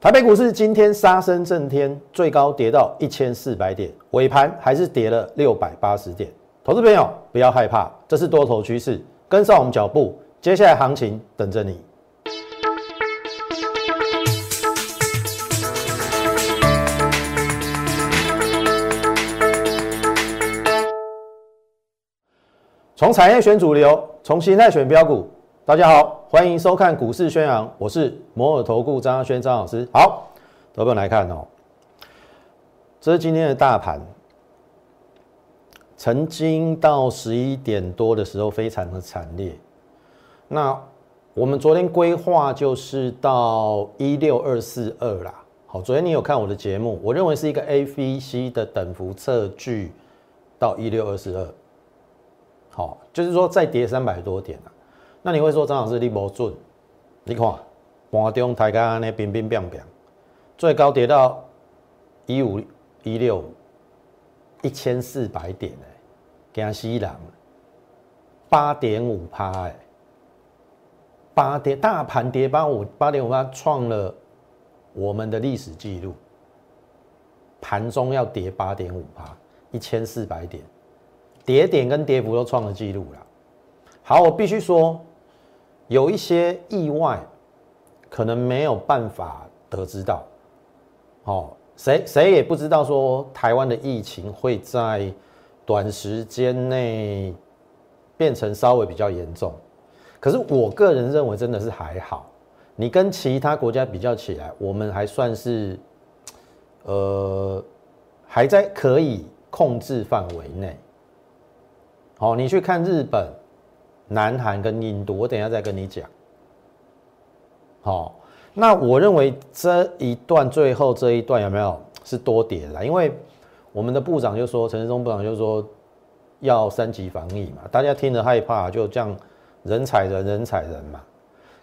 台北股市今天杀声震天，最高跌到一千四百点，尾盘还是跌了六百八十点。投资朋友不要害怕，这是多头趋势，跟上我们脚步，接下来行情等着你。从产业选主流，从形态选标股。大家好，欢迎收看股市宣扬，我是摩尔投顾张亚轩张老师。好，投朋友来看哦，这是今天的大盘，曾经到十一点多的时候非常的惨烈。那我们昨天规划就是到一六二四二啦。好，昨天你有看我的节目，我认为是一个 A、V、C 的等幅测距到一六二四二。好，就是说再跌三百多点啊。那你会说张老师你无准？你看盘中大家安尼冰冰冰，最高跌到一五一六一千四百点哎，惊死人！八点五趴哎，八点大盘跌八五八点五趴，创了我们的历史记录。盘中要跌八点五趴，一千四百点，跌点跟跌幅都创了记录了。好，我必须说。有一些意外，可能没有办法得知到，哦，谁谁也不知道说台湾的疫情会在短时间内变成稍微比较严重，可是我个人认为真的是还好，你跟其他国家比较起来，我们还算是，呃，还在可以控制范围内。好，你去看日本。南韩跟印度，我等一下再跟你讲。好，那我认为这一段最后这一段有没有是多跌的？因为我们的部长就说，陈世忠部长就说要三级防疫嘛，大家听着害怕，就这样人踩人，人踩人嘛。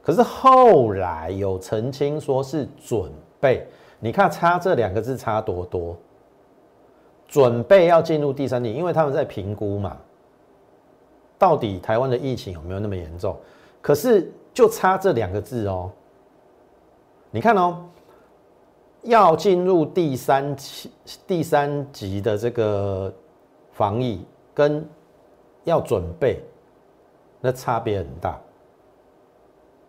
可是后来有澄清说是准备，你看差这两个字差多多，准备要进入第三季，因为他们在评估嘛。到底台湾的疫情有没有那么严重？可是就差这两个字哦。你看哦，要进入第三期、第三级的这个防疫，跟要准备，那差别很大。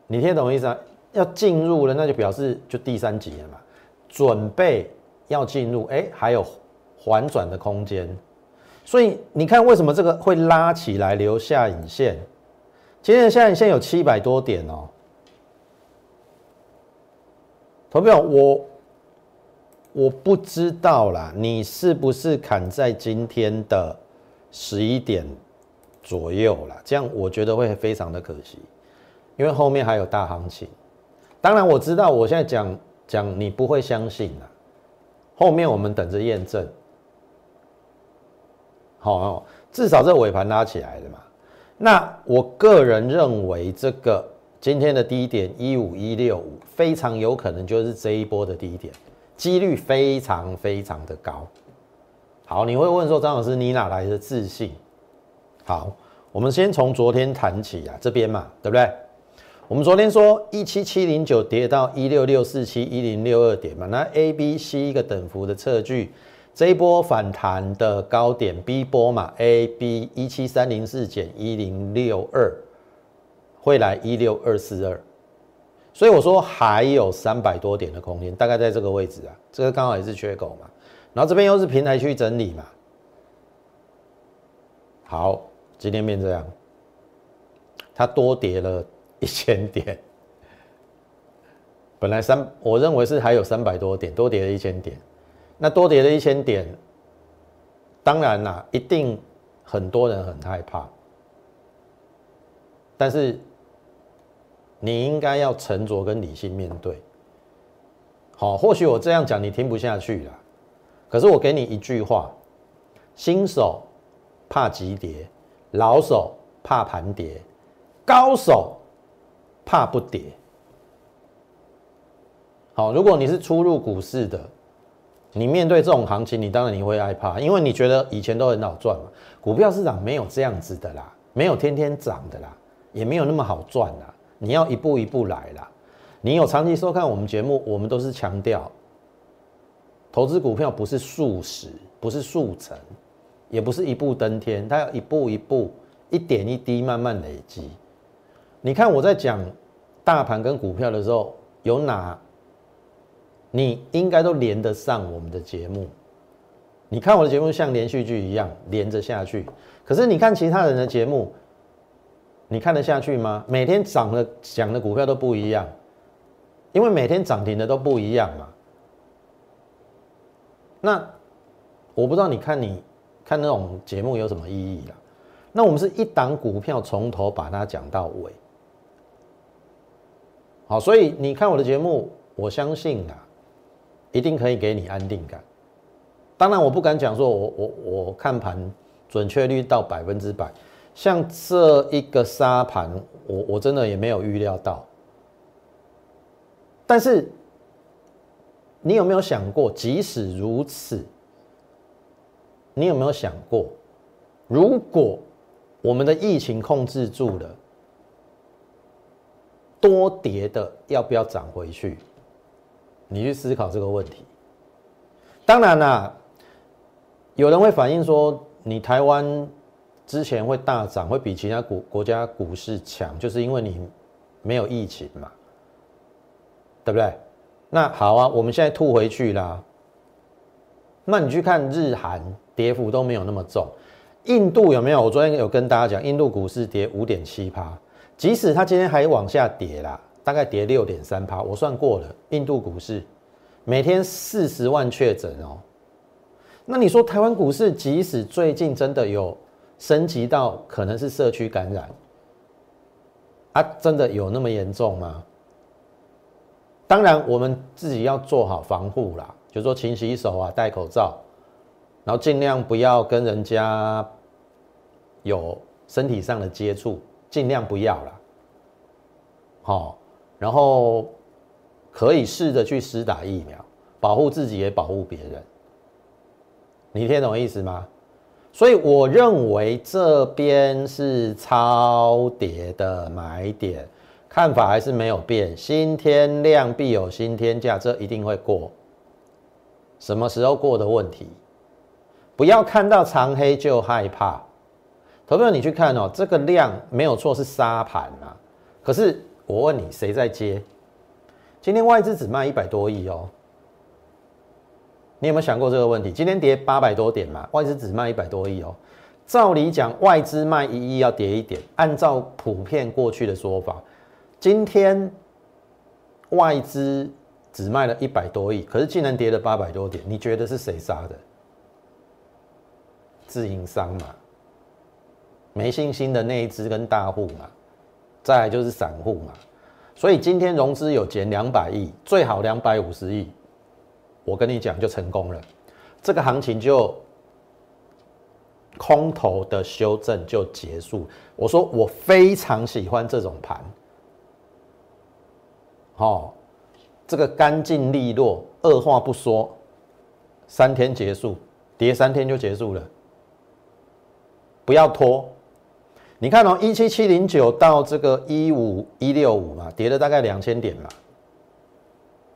你听懂我意思啊？要进入了，那就表示就第三级了嘛。准备要进入，哎，还有缓转的空间。所以你看，为什么这个会拉起来留下影线？今天的下影线有七百多点哦。投票，我我不知道啦，你是不是砍在今天的十一点左右了？这样我觉得会非常的可惜，因为后面还有大行情。当然我知道，我现在讲讲你不会相信啦，后面我们等着验证。好，至少这尾盘拉起来了嘛？那我个人认为，这个今天的低点一五一六五，非常有可能就是这一波的低点，几率非常非常的高。好，你会问说，张老师，你哪来的自信？好，我们先从昨天谈起啊，这边嘛，对不对？我们昨天说一七七零九跌到一六六四七一零六二点嘛，那 A、B、C 一个等幅的测距。这一波反弹的高点 B 波嘛，A B 一七三零四减一零六二，会来一六二四二，所以我说还有三百多点的空间，大概在这个位置啊，这个刚好也是缺口嘛，然后这边又是平台区整理嘛，好，今天变这样，它多跌了一千点，本来三，我认为是还有三百多点，多跌了一千点。那多跌了一千点，当然啦，一定很多人很害怕，但是你应该要沉着跟理性面对。好，或许我这样讲你听不下去了，可是我给你一句话：新手怕急跌，老手怕盘跌，高手怕不跌。好，如果你是初入股市的。你面对这种行情，你当然你会害怕，因为你觉得以前都很好赚嘛。股票市场没有这样子的啦，没有天天涨的啦，也没有那么好赚啦。你要一步一步来啦。你有长期收看我们节目，我们都是强调，投资股票不是速食，不是速成，也不是一步登天，它要一步一步、一点一滴慢慢累积。你看我在讲大盘跟股票的时候，有哪你应该都连得上我们的节目。你看我的节目像连续剧一样连着下去，可是你看其他人的节目，你看得下去吗？每天涨的讲的股票都不一样，因为每天涨停的都不一样嘛。那我不知道你看你看那种节目有什么意义了？那我们是一档股票从头把它讲到尾，好，所以你看我的节目，我相信啊，一定可以给你安定感。当然，我不敢讲说，我我我看盘准确率到百分之百。像这一个沙盘，我我真的也没有预料到。但是，你有没有想过，即使如此，你有没有想过，如果我们的疫情控制住了，多跌的要不要涨回去？你去思考这个问题。当然啦。有人会反映说，你台湾之前会大涨，会比其他国国家股市强，就是因为你没有疫情嘛，对不对？那好啊，我们现在吐回去啦。那你去看日韩，跌幅都没有那么重。印度有没有？我昨天有跟大家讲，印度股市跌五点七趴，即使它今天还往下跌啦，大概跌六点三趴，我算过了，印度股市每天四十万确诊哦。那你说台湾股市，即使最近真的有升级到可能是社区感染，啊，真的有那么严重吗？当然，我们自己要做好防护啦，就说勤洗手啊，戴口罩，然后尽量不要跟人家有身体上的接触，尽量不要啦。好，然后可以试着去施打疫苗，保护自己也保护别人。你听懂意思吗？所以我认为这边是超跌的买点，看法还是没有变。新天量必有新天价，这一定会过。什么时候过的问题？不要看到长黑就害怕。投票你去看哦，这个量没有错是沙盘啊。可是我问你，谁在接？今天外资只卖一百多亿哦。你有没有想过这个问题？今天跌八百多点嘛，外资只卖一百多亿哦。照理讲，外资卖一亿要跌一点。按照普遍过去的说法，今天外资只卖了一百多亿，可是竟然跌了八百多点，你觉得是谁杀的？自营商嘛，没信心的那一只跟大户嘛，再来就是散户嘛。所以今天融资有减两百亿，最好两百五十亿。我跟你讲，就成功了，这个行情就空头的修正就结束。我说我非常喜欢这种盘，好，这个干净利落，二话不说，三天结束，跌三天就结束了，不要拖。你看哦，一七七零九到这个一五一六五嘛，跌了大概两千点嘛。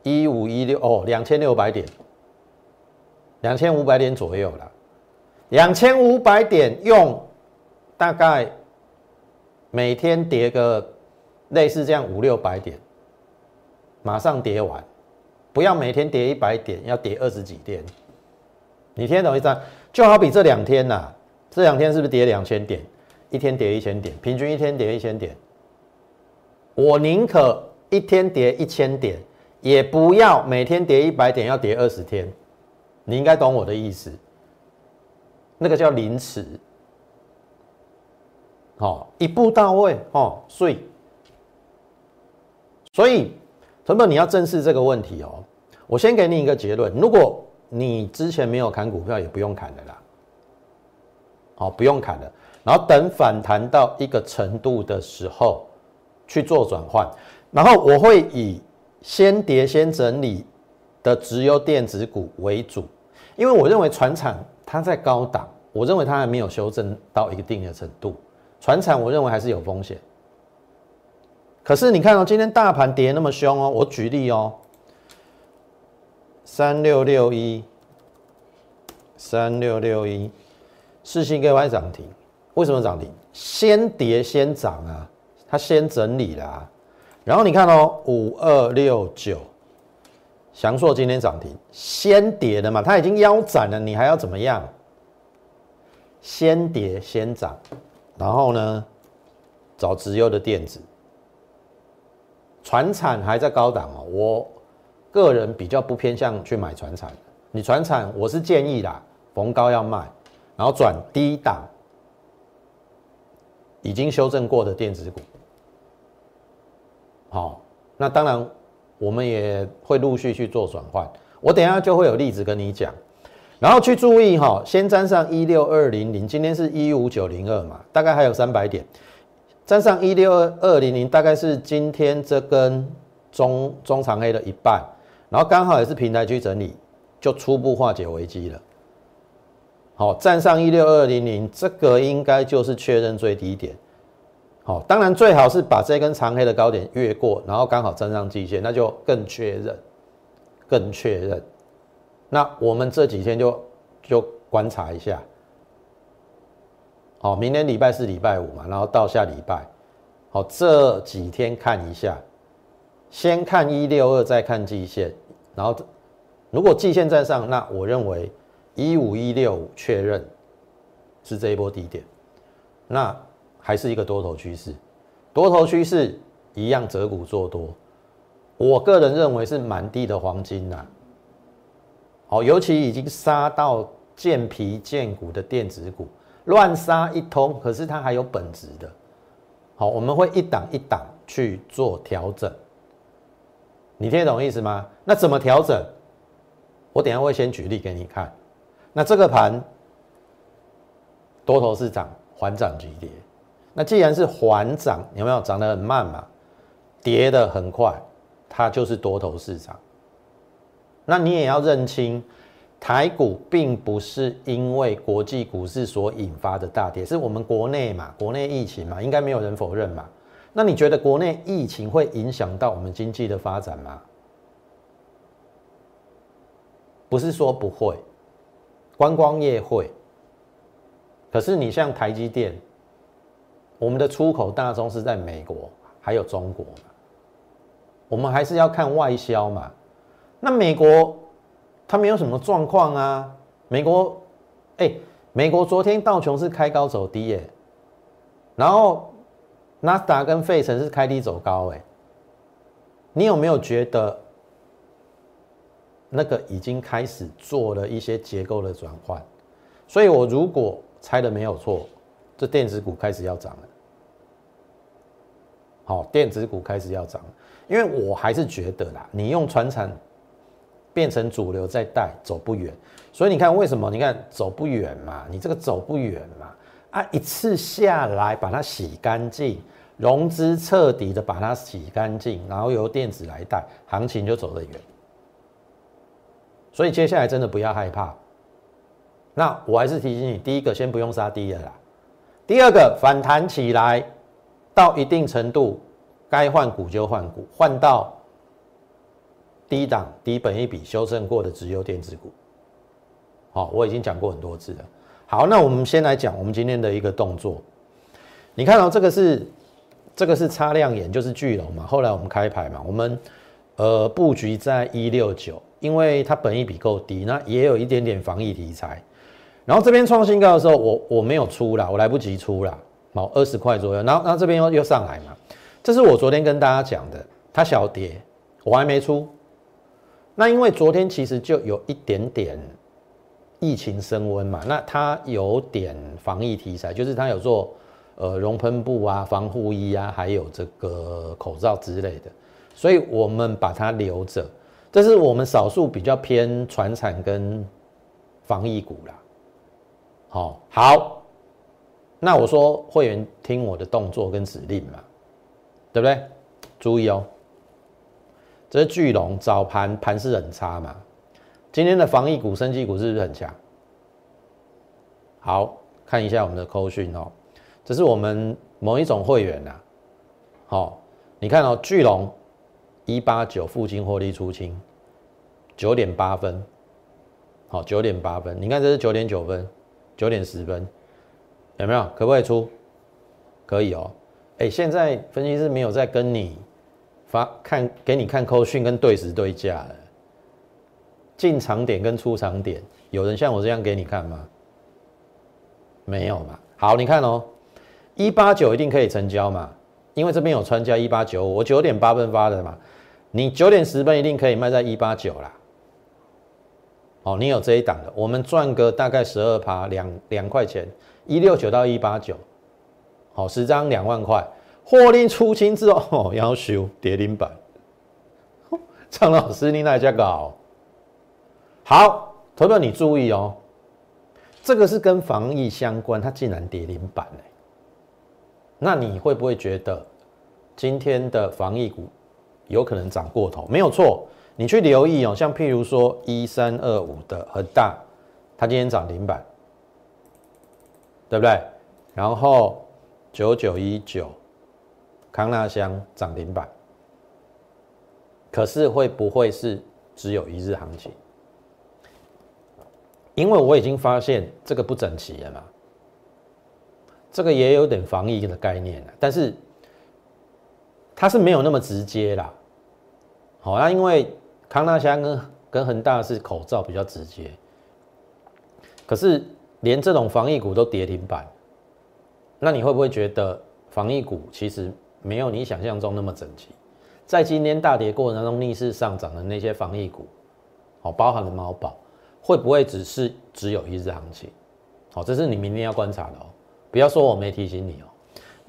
一五一六哦，两千六百点，两千五百点左右了。两千五百点用大概每天跌个类似这样五六百点，马上跌完，不要每天跌一百点，要跌二十几天。你听懂意思？就好比这两天呐，这两天是不是跌两千点？一天跌一千点，平均一天跌一千点。我宁可一天跌一千点。也不要每天跌一百点，要跌二十天，你应该懂我的意思。那个叫临时，好，一步到位，哦，所以，所以，陈本你要正视这个问题哦。我先给你一个结论：如果你之前没有砍股票，也不用砍的啦，好，不用砍了。然后等反弹到一个程度的时候去做转换，然后我会以。先跌先整理的直优电子股为主，因为我认为船厂它在高档，我认为它还没有修正到一定的程度。船厂我认为还是有风险，可是你看哦，今天大盘跌那么凶哦，我举例哦，三六六一，三六六一，四星 K Y 涨停，为什么涨停？先跌先涨啊，它先整理啦。然后你看哦，五二六九，翔硕今天涨停，先跌的嘛，它已经腰斩了，你还要怎么样？先跌先涨，然后呢，找直优的电子，船产还在高档哦。我个人比较不偏向去买船产，你船产我是建议啦，逢高要卖，然后转低档，已经修正过的电子股。好，那当然我们也会陆续去做转换，我等下就会有例子跟你讲。然后去注意哈，先粘上一六二零零，今天是一五九零二嘛，大概还有三百点，粘上一六二二零零，大概是今天这根中中长黑的一半，然后刚好也是平台区整理，就初步化解危机了。好，站上一六二零零，这个应该就是确认最低点。好，当然最好是把这根长黑的高点越过，然后刚好站上季线，那就更确认，更确认。那我们这几天就就观察一下，好，明天礼拜四、礼拜五嘛，然后到下礼拜，好，这几天看一下，先看一六二，再看季线，然后如果季线站上，那我认为一五一六确认是这一波低点，那还是一个多头趋势，多头趋势一样择股做多，我个人认为是满地的黄金呐。好，尤其已经杀到见皮见骨的电子股，乱杀一通，可是它还有本质的。好，我们会一档一档去做调整，你听得懂意思吗？那怎么调整？我等下会先举例给你看。那这个盘多头是涨，缓涨急跌。那既然是缓涨，有没有涨得很慢嘛？跌得很快，它就是多头市场。那你也要认清，台股并不是因为国际股市所引发的大跌，是我们国内嘛，国内疫情嘛，应该没有人否认嘛。那你觉得国内疫情会影响到我们经济的发展吗？不是说不会，观光业会。可是你像台积电，我们的出口大宗是在美国还有中国，我们还是要看外销嘛。那美国它没有什么状况啊？美国，哎，美国昨天道琼是开高走低耶，然后纳斯达跟费城是开低走高哎，你有没有觉得那个已经开始做了一些结构的转换？所以我如果猜的没有错，这电子股开始要涨了。好，电子股开始要涨，因为我还是觉得啦，你用船产。变成主流在带走不远，所以你看为什么？你看走不远嘛，你这个走不远嘛，啊，一次下来把它洗干净，融资彻底的把它洗干净，然后由电子来带，行情就走得远。所以接下来真的不要害怕。那我还是提醒你，第一个先不用杀低了啦，第二个反弹起来到一定程度，该换股就换股，换到。低档、低本一笔修正过的直优电子股，好，我已经讲过很多次了。好，那我们先来讲我们今天的一个动作。你看到这个是这个是擦亮眼，就是巨龙嘛。后来我们开牌嘛，我们呃布局在一六九，因为它本一笔够低，那也有一点点防疫题材。然后这边创新高的时候，我我没有出啦，我来不及出啦，好，二十块左右。然后然后这边又又上来嘛，这是我昨天跟大家讲的，它小跌，我还没出。那因为昨天其实就有一点点疫情升温嘛，那它有点防疫题材，就是它有做呃熔喷布啊、防护衣啊，还有这个口罩之类的，所以我们把它留着，这是我们少数比较偏传产跟防疫股啦。好，好，那我说会员听我的动作跟指令嘛，对不对？注意哦。这是巨龙早盘盘势很差嘛？今天的防疫股、升级股是不是很强？好看一下我们的扣讯哦，这是我们某一种会员呐。好，你看哦，巨龙一八九附近获利出清，九点八分，好，九点八分。你看这是九点九分，九点十分，有没有？可不可以出？可以哦。哎，现在分析师没有在跟你发看，给你看扣讯跟对时对价了。进场点跟出场点，有人像我这样给你看吗？没有嘛。好，你看哦，一八九一定可以成交嘛。因为这边有穿价一八九五，我九点八分发的嘛，你九点十分一定可以卖在一八九啦。哦，你有这一档的，我们赚个大概十二趴，两两块钱，一六九到一八九，好，十张两万块，获利出清之后要修跌停板。张老师，你哪家搞？好，投票你注意哦，这个是跟防疫相关，它竟然跌停板。那你会不会觉得今天的防疫股有可能涨过头？没有错，你去留意哦，像譬如说一三二五的很大，它今天涨停板，对不对？然后九九一九康纳香涨停板，可是会不会是只有一日行情？因为我已经发现这个不整齐了嘛。这个也有点防疫的概念但是它是没有那么直接啦。好，那因为康纳香跟跟恒大是口罩比较直接，可是连这种防疫股都跌停板，那你会不会觉得防疫股其实没有你想象中那么整齐？在今天大跌过程当中逆势上涨的那些防疫股，哦，包含了猫宝，会不会只是只有一日行情？好，这是你明天要观察的哦。不要说我没提醒你哦，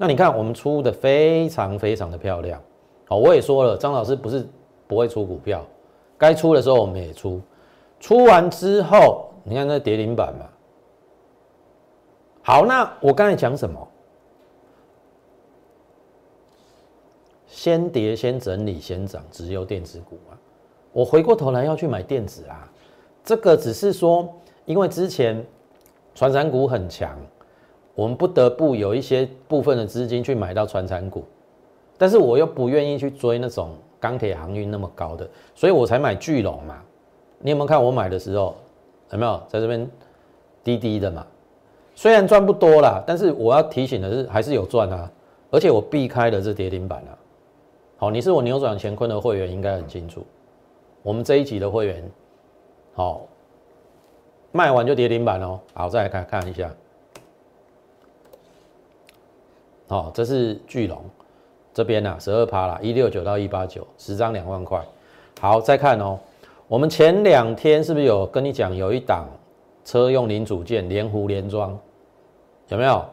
那你看我们出的非常非常的漂亮，好，我也说了，张老师不是不会出股票，该出的时候我们也出，出完之后，你看那跌停板嘛，好，那我刚才讲什么？先跌先整理先涨，只有电子股啊，我回过头来要去买电子啊，这个只是说，因为之前传染股很强。我们不得不有一些部分的资金去买到船产股，但是我又不愿意去追那种钢铁航运那么高的，所以我才买巨龙嘛。你有没有看我买的时候有没有在这边滴滴的嘛？虽然赚不多啦，但是我要提醒的是还是有赚啊，而且我避开了这跌停板啊。好，你是我扭转乾坤的会员，应该很清楚。我们这一集的会员，好，卖完就跌停板哦。好，再来看看一下。哦，这是巨龙这边呢，十二趴啦，一六九到一八九，十张两万块。好，再看哦，我们前两天是不是有跟你讲，有一档车用零组件连湖连装，有没有？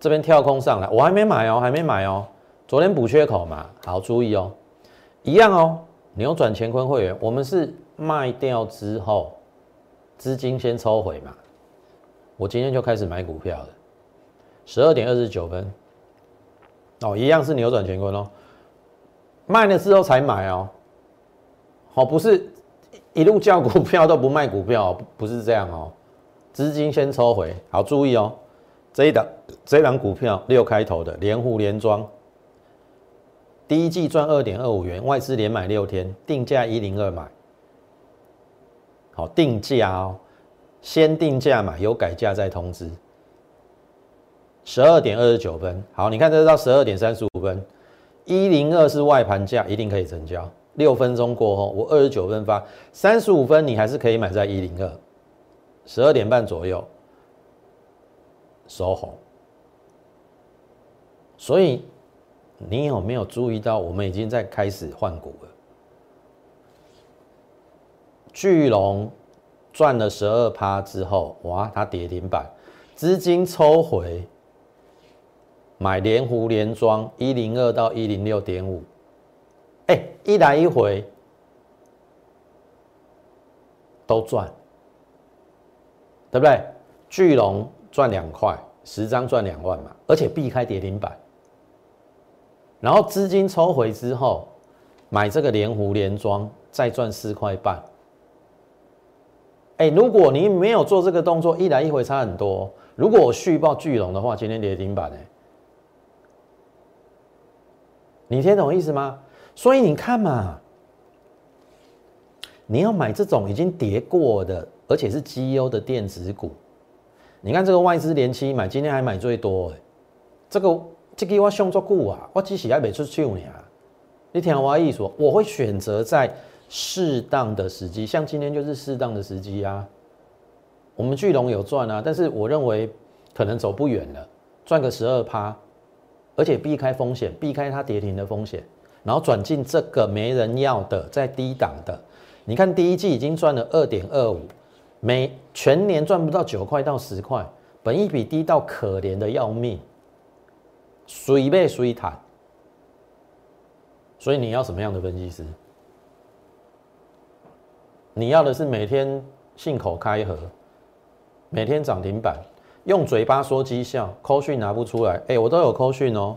这边跳空上来，我还没买哦，还没买哦。昨天补缺口嘛，好注意哦，一样哦。扭转乾坤会员，我们是卖掉之后，资金先抽回嘛。我今天就开始买股票了，十二点二十九分。哦，一样是扭转乾坤哦，卖了之后才买哦，好，不是一路叫股票都不卖股票，不是这样哦，资金先抽回，好注意哦，这一档这一档股票六开头的连户连庄，第一季赚二点二五元，外资连买六天，定价一零二买，好定价哦，先定价买，有改价再通知。十二点二十九分，好，你看这到十二点三十五分，一零二是外盘价，一定可以成交。六分钟过后，我二十九分发，三十五分你还是可以买在一零二。十二点半左右收红，所以你有没有注意到，我们已经在开始换股了？巨龙赚了十二趴之后，哇，它跌停板，资金抽回。买连湖连庄一零二到一零六点五，哎，一来一回都赚，对不对？巨龙赚两块，十张赚两万嘛，而且避开跌停板，然后资金抽回之后，买这个连湖连庄再赚四块半。哎，如果你没有做这个动作，一来一回差很多。如果我续报巨龙的话，今天跌停板哎。你听懂意思吗？所以你看嘛，你要买这种已经跌过的，而且是绩优的电子股。你看这个外资连期买，今天还买最多哎，这个这个我想做股啊，我只是还没出手呢。你听我意思，我会选择在适当的时机，像今天就是适当的时机啊。我们巨龙有赚啊，但是我认为可能走不远了，赚个十二趴，而且避开风险，避开它跌停的风险，然后转进这个没人要的，在低档的。你看第一季已经赚了二点二五，每全年赚不到九块到十块，本一比低到可怜的要命，随被随谈。所以你要什么样的分析师？你要的是每天信口开河。每天涨停板，用嘴巴说绩效，扣讯拿不出来。哎，我都有扣讯哦。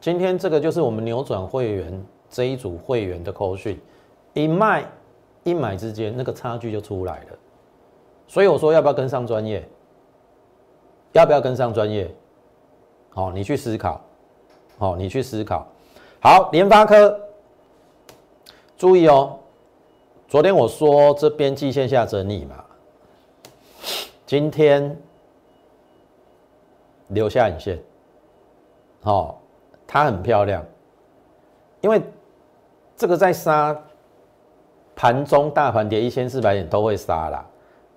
今天这个就是我们扭转会员这一组会员的扣讯，一卖一买之间那个差距就出来了。所以我说要不要跟上专业？要不要跟上专业？好，你去思考。好，你去思考。好，联发科，注意哦。昨天我说这边季线下整理嘛。今天留下影线，好，它很漂亮，因为这个在杀盘中大盘跌一千四百点都会杀啦，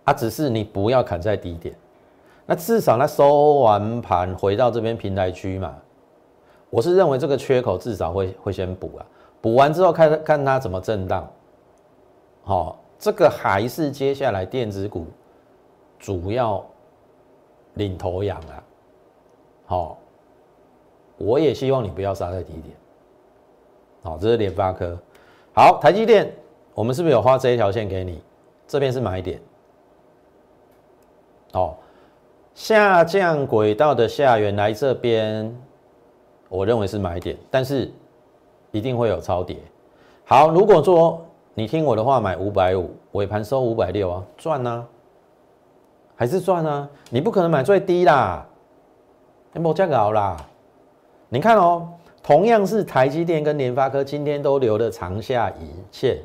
啊，只是你不要砍在低点，那至少它收完盘回到这边平台区嘛，我是认为这个缺口至少会会先补啊，补完之后看看它怎么震荡，好，这个还是接下来电子股。主要领头羊啊，好，我也希望你不要杀在低点，好，这是联发科，好，台积电，我们是不是有画这一条线给你？这边是买点，哦，下降轨道的下缘来这边，我认为是买点，但是一定会有超跌。好，如果说你听我的话，买五百五，尾盘收五百六啊，赚呢？还是赚啊！你不可能买最低啦，你莫这搞啦。你看哦，同样是台积电跟联发科，今天都留了长下影线，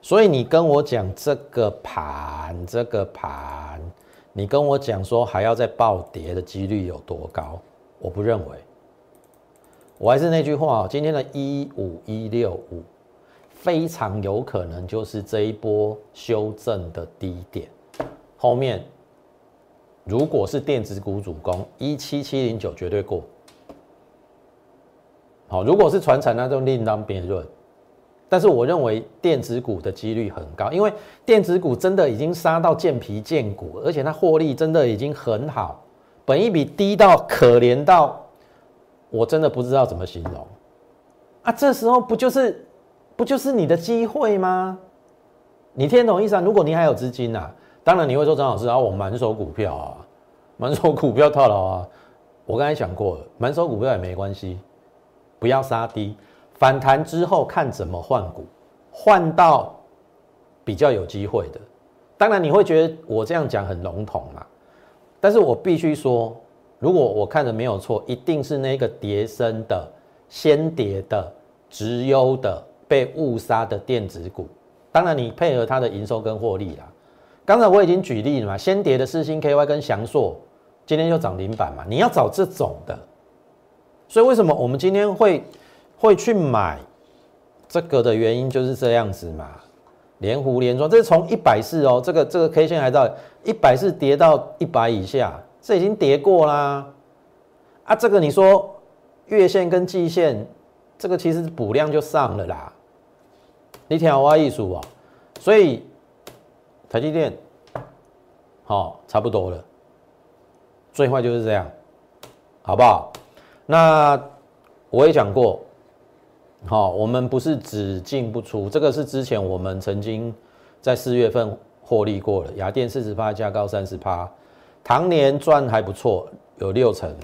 所以你跟我讲这个盘，这个盘，你跟我讲说还要再暴跌的几率有多高？我不认为。我还是那句话，今天的一五一六五，非常有可能就是这一波修正的低点，后面。如果是电子股主攻一七七零九绝对过，好，如果是传产那就另当别论。但是我认为电子股的几率很高，因为电子股真的已经杀到见皮见骨，而且它获利真的已经很好，本一比低到可怜到，我真的不知道怎么形容啊！这时候不就是不就是你的机会吗？你听懂意思啊？如果你还有资金呐？当然你会说张老师啊，我满手股票啊，满手股票套牢啊。我刚才讲过了，满手股票也没关系，不要杀低，反弹之后看怎么换股，换到比较有机会的。当然你会觉得我这样讲很笼统嘛，但是我必须说，如果我看的没有错，一定是那个叠升的、先跌的、直优的、被误杀的电子股。当然你配合它的营收跟获利啦。刚才我已经举例了嘛，先跌的四星 KY 跟翔硕，今天就涨停板嘛。你要找这种的，所以为什么我们今天会会去买这个的原因就是这样子嘛。连湖连庄，这是从一百四哦，这个这个 K 线还到一百四跌到一百以下，这已经跌过啦。啊，这个你说月线跟季线，这个其实补量就上了啦。你听我艺术啊，所以。台积电，好，差不多了。最坏就是这样，好不好？那我也讲过，好，我们不是只进不出，这个是之前我们曾经在四月份获利过了。雅电四十趴，加高三十趴，唐年赚还不错，有六成。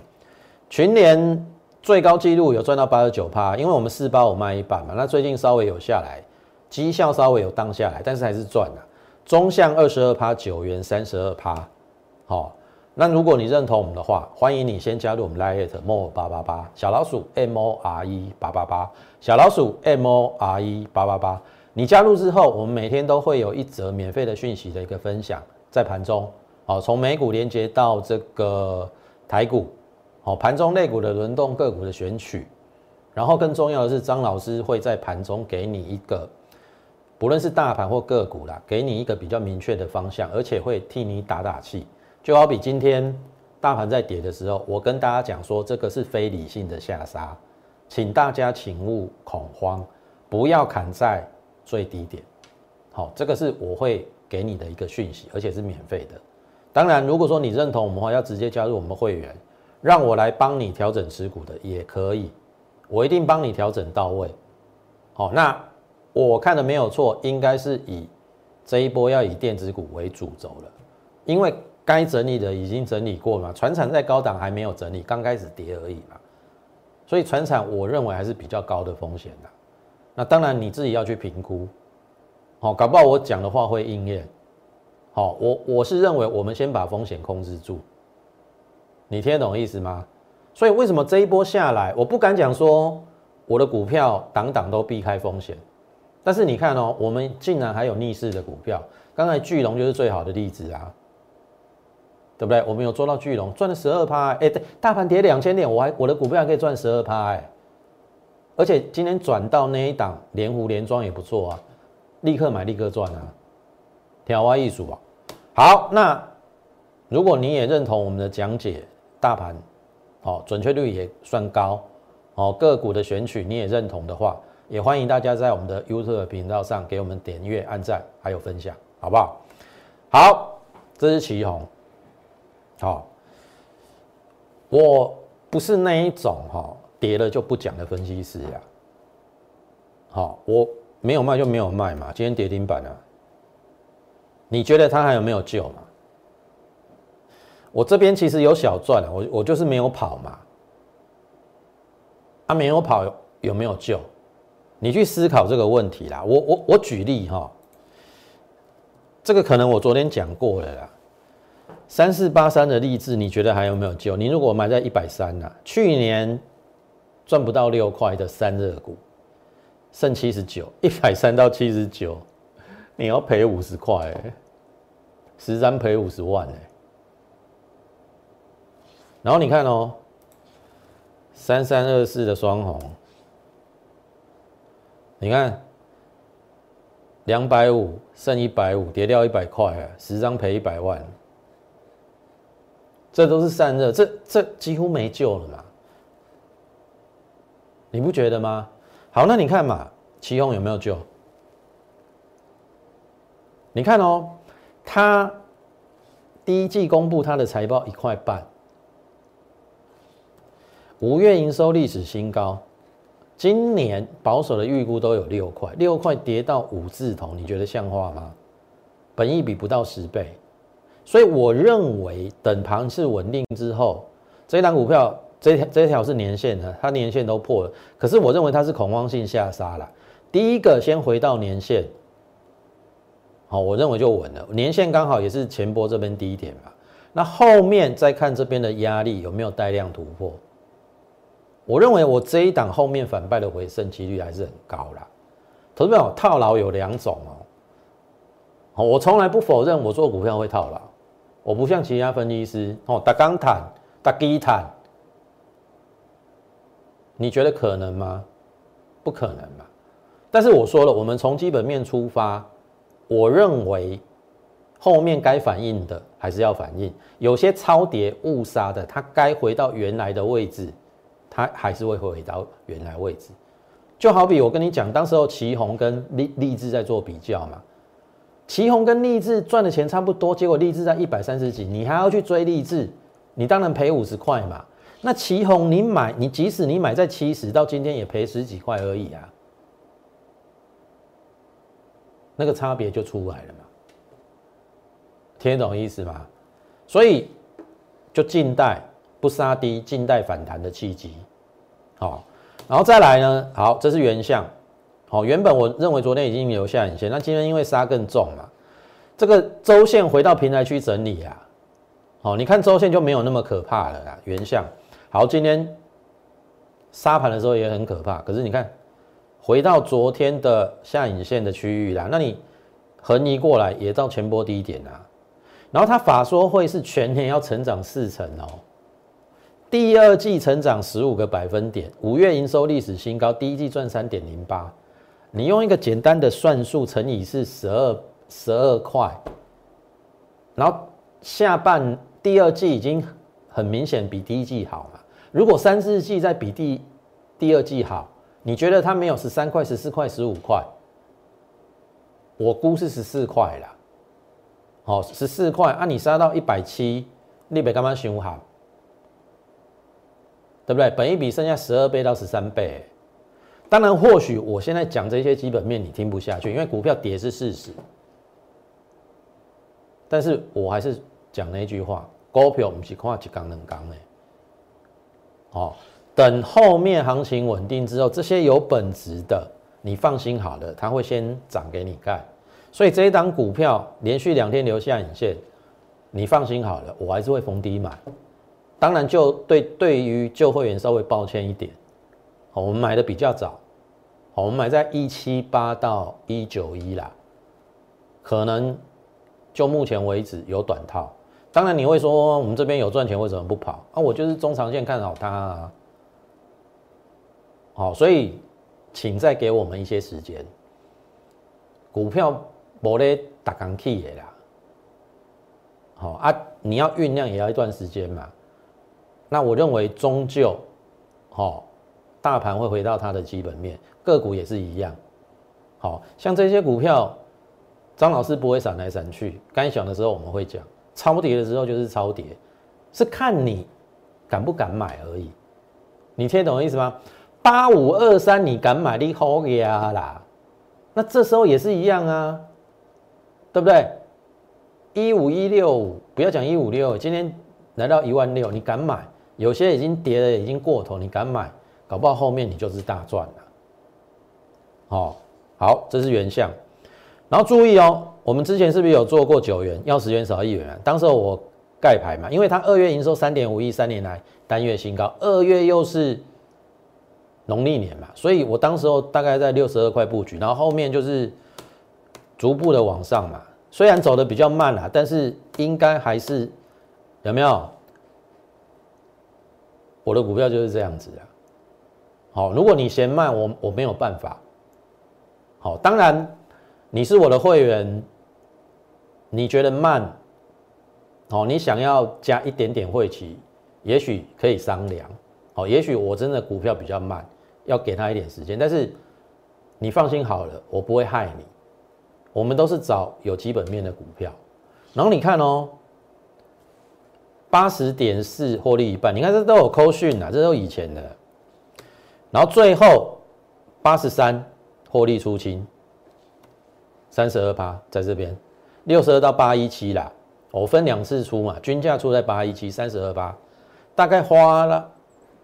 群年最高纪录有赚到八十九趴，因为我们四八五卖一半嘛，那最近稍微有下来，绩效稍微有荡下来，但是还是赚了。中向二十二趴九元三十二趴，好，那如果你认同我们的话，欢迎你先加入我们 Lite more 八八八小老鼠 M O R E 八八八小老鼠 M O R E 八八八。你加入之后，我们每天都会有一则免费的讯息的一个分享，在盘中，好，从美股连接到这个台股，好，盘中类股的轮动个股的选取，然后更重要的是，张老师会在盘中给你一个，不论是大盘或个股啦，给你一个比较明确的方向，而且会替你打打气。就好比今天大盘在跌的时候，我跟大家讲说，这个是非理性的下杀，请大家请勿恐慌，不要砍在最低点。好，这个是我会给你的一个讯息，而且是免费的。当然，如果说你认同我们的话，要直接加入我们会员，让我来帮你调整持股的也可以，我一定帮你调整到位。好，那我看的没有错，应该是以这一波要以电子股为主轴了，因为。该整理的已经整理过了嘛？船产在高档还没有整理，刚开始跌而已嘛。所以船产我认为还是比较高的风险的。那当然你自己要去评估，好，搞不好我讲的话会应验。好，我我是认为我们先把风险控制住，你听得懂意思吗？所以为什么这一波下来，我不敢讲说我的股票档档都避开风险，但是你看哦，我们竟然还有逆势的股票，刚才巨龙就是最好的例子啊。对不对？我们有做到巨龙，赚了十二趴。哎，对，大盘跌两千点，我还我的股票还可以赚十二趴。哎，而且今天转到那一档连湖连庄也不错啊，立刻买立刻赚啊，调花艺术啊。好，那如果你也认同我们的讲解，大盘哦准确率也算高哦，个股的选取你也认同的话，也欢迎大家在我们的 YouTube 频道上给我们点阅、按赞还有分享，好不好？好，这是旗红。好，我不是那一种哈跌了就不讲的分析师呀。好，我没有卖就没有卖嘛。今天跌停板啊，你觉得它还有没有救嘛？我这边其实有小赚我我就是没有跑嘛。啊，没有跑有没有救？你去思考这个问题啦。我我我举例哈，这个可能我昨天讲过了啦。三四八三的励志，你觉得还有没有救？你如果买在一百三呢？去年赚不到六块的三热股，剩七十九，一百三到七十九，你要赔五十块，十三赔五十万哎。然后你看哦，三三二四的双红，你看两百五剩一百五，跌掉一百块啊，十张赔一百万。这都是散热，这这几乎没救了嘛？你不觉得吗？好，那你看嘛，奇宏有没有救？你看哦，他第一季公布他的财报一块半，五月营收历史新高，今年保守的预估都有六块，六块跌到五字头，你觉得像话吗？本益比不到十倍。所以我认为，等盘势稳定之后，这一档股票，这条这条是年线的，它年线都破了。可是我认为它是恐慌性下杀了。第一个先回到年线，好，我认为就稳了。年线刚好也是前波这边低点嘛。那后面再看这边的压力有没有带量突破。我认为我这一档后面反败的回升几率还是很高啦。投资者套牢有两种哦，我从来不否认我做股票会套牢。我不像其他分析师哦，打钢坦、打低坦，你觉得可能吗？不可能嘛。但是我说了，我们从基本面出发，我认为后面该反应的还是要反应。有些超跌误杀的，它该回到原来的位置，它还是会回到原来位置。就好比我跟你讲，当时候旗宏跟立立志在做比较嘛。旗宏跟立志赚的钱差不多，结果立志在一百三十几，你还要去追立志，你当然赔五十块嘛。那旗宏你买，你即使你买在七十，到今天也赔十几块而已啊，那个差别就出来了嘛。听懂意思吗？所以就静待不杀低，静待反弹的契机。好，然后再来呢？好，这是原相。好，原本我认为昨天已经留下影线，那今天因为杀更重嘛，这个周线回到平台区整理啊，好，你看周线就没有那么可怕了啦。原相好，今天杀盘的时候也很可怕，可是你看回到昨天的下影线的区域啦，那你横移过来也到前波低点啊。然后它法说会是全年要成长四成哦，第二季成长十五个百分点，五月营收历史新高，第一季赚三点零八。你用一个简单的算术乘以是十二十二块，然后下半第二季已经很明显比第一季好嘛。如果三四季再比第第二季好，你觉得它没有十三块、十四块、十五块？我估是十四块啦。好，十四块啊，你杀到一百七，你别干嘛凶好，对不对？本一比剩下十二倍到十三倍。当然，或许我现在讲这些基本面你听不下去，因为股票跌是事实。但是我还是讲那句话：股票不是看一缸两缸的。好，等后面行情稳定之后，这些有本质的，你放心好了，它会先涨给你看。所以这一档股票连续两天留下影线，你放心好了，我还是会逢低买。当然，就对对于旧会员稍微抱歉一点。我们买的比较早，我们买在一七八到一九一啦，可能就目前为止有短套。当然你会说，我们这边有赚钱，为什么不跑？啊，我就是中长线看好它啊。好，所以请再给我们一些时间。股票无咧打刚起的啦，好啊，你要酝酿也要一段时间嘛。那我认为终究，好。大盘会回到它的基本面，个股也是一样。好像这些股票，张老师不会闪来闪去。该想的时候我们会讲，超跌的时候就是超跌，是看你敢不敢买而已。你听懂意思吗？八五二三你敢买，你好呀啦。那这时候也是一样啊，对不对？一五一六五，不要讲一五六，今天来到一万六，你敢买？有些已经跌了，已经过头，你敢买？搞不好后面你就是大赚了。好，好，这是原相。然后注意哦，我们之前是不是有做过九元？要十元少一元。当时我盖牌嘛，因为它二月营收三点五亿，三年来单月新高，二月又是农历年嘛，所以我当时候大概在六十二块布局，然后后面就是逐步的往上嘛。虽然走的比较慢啦，但是应该还是有没有？我的股票就是这样子的。好，如果你嫌慢，我我没有办法。好，当然你是我的会员，你觉得慢，好，你想要加一点点会期，也许可以商量。好，也许我真的股票比较慢，要给他一点时间。但是你放心好了，我不会害你。我们都是找有基本面的股票。然后你看哦，八十点四获利一半，你看这都有扣讯啊，这都以前的。然后最后八十三获利出清，三十二趴在这边，六十二到八一七啦，我分两次出嘛，均价出在八一七，三十二趴，大概花了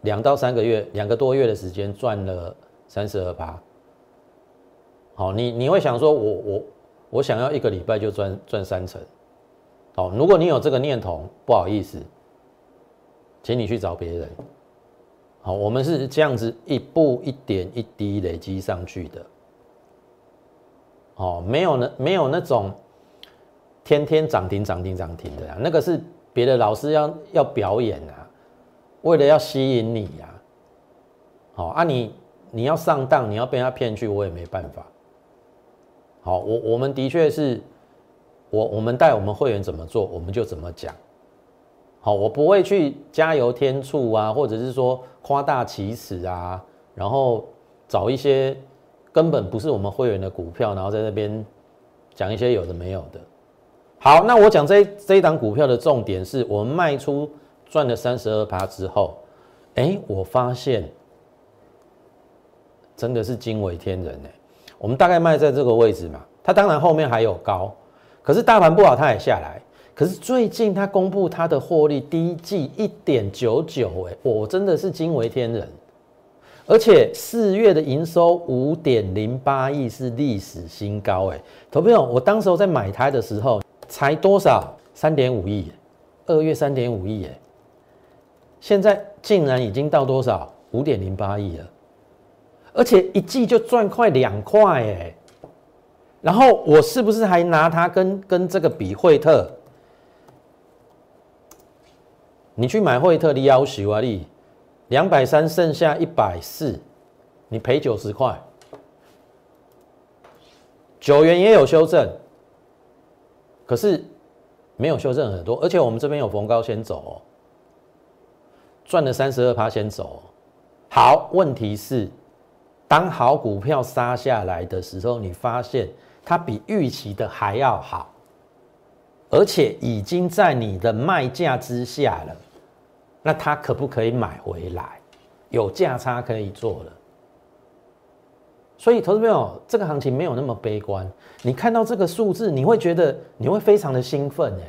两到三个月，两个多月的时间赚了三十二趴。好，你你会想说，我我我想要一个礼拜就赚赚三成，好，如果你有这个念头，不好意思，请你去找别人。好，我们是这样子一步一点一滴累积上去的。哦，没有那没有那种天天涨停涨停涨停的呀，那个是别的老师要要表演啊，为了要吸引你呀。好啊，你你要上当，你要被他骗去，我也没办法。好，我我们的确是，我我们带我们会员怎么做，我们就怎么讲。好，我不会去加油添醋啊，或者是说夸大其词啊，然后找一些根本不是我们会员的股票，然后在那边讲一些有的没有的。好，那我讲这这一档股票的重点是我们卖出赚了三十二趴之后，哎，我发现真的是惊为天人哎，我们大概卖在这个位置嘛，它当然后面还有高，可是大盘不好，它也下来。可是最近他公布他的获利，第一季一点九九，哎，我真的是惊为天人。而且四月的营收五点零八亿是历史新高，哎，投朋友，我当时候在买台的时候才多少？三点五亿，二月三点五亿，哎，现在竟然已经到多少？五点零八亿了，而且一季就赚快两块，哎。然后我是不是还拿它跟跟这个比惠特？你去买惠特的要求啊，你两百三剩下一百四，你赔九十块，九元也有修正，可是没有修正很多，而且我们这边有逢高先走，哦，赚了三十二趴先走。好，问题是当好股票杀下来的时候，你发现。它比预期的还要好，而且已经在你的卖价之下了，那它可不可以买回来？有价差可以做了。所以，投资朋友，这个行情没有那么悲观。你看到这个数字，你会觉得你会非常的兴奋哎！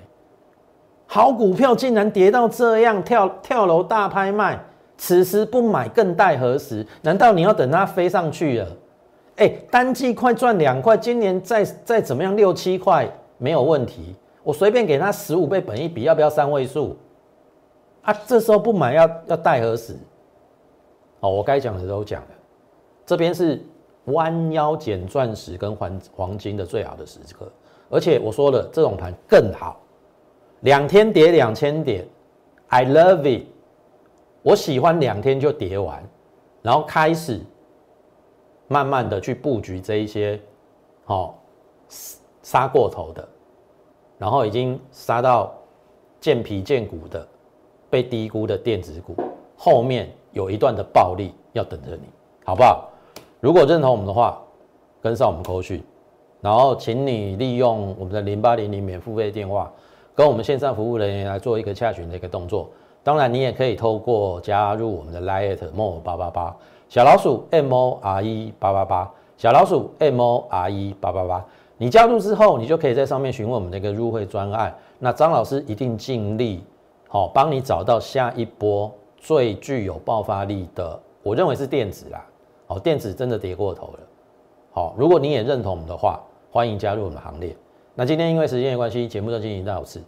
好股票竟然跌到这样，跳跳楼大拍卖，此时不买更待何时？难道你要等它飞上去了？哎，单季快赚两块，今年再再怎么样六七块没有问题。我随便给他十五倍本一比，要不要三位数？啊，这时候不买要要待何时？哦，我该讲的都讲了。这边是弯腰捡钻石跟黄黄金的最好的时刻，而且我说了，这种盘更好，两天跌两千点，I love it。我喜欢两天就跌完，然后开始。慢慢的去布局这一些，好杀过头的，然后已经杀到见皮见骨的被低估的电子股，后面有一段的暴利要等着你，好不好？如果认同我们的话，跟上我们扣讯，然后请你利用我们的零八零零免付费电话，跟我们线上服务人员来做一个洽询的一个动作。当然，你也可以透过加入我们的 Lite More 八八八。小老鼠 M O R E 八八八，小老鼠 M O R E 八八八，你加入之后，你就可以在上面询问我们的一个入会专案。那张老师一定尽力，好帮你找到下一波最具有爆发力的。我认为是电子啦，好，电子真的跌过头了。好，如果你也认同我们的话，欢迎加入我们的行列。那今天因为时间的关系，节目就进行到此。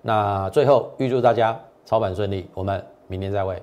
那最后预祝大家操盘顺利，我们明天再会。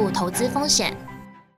负投资风险。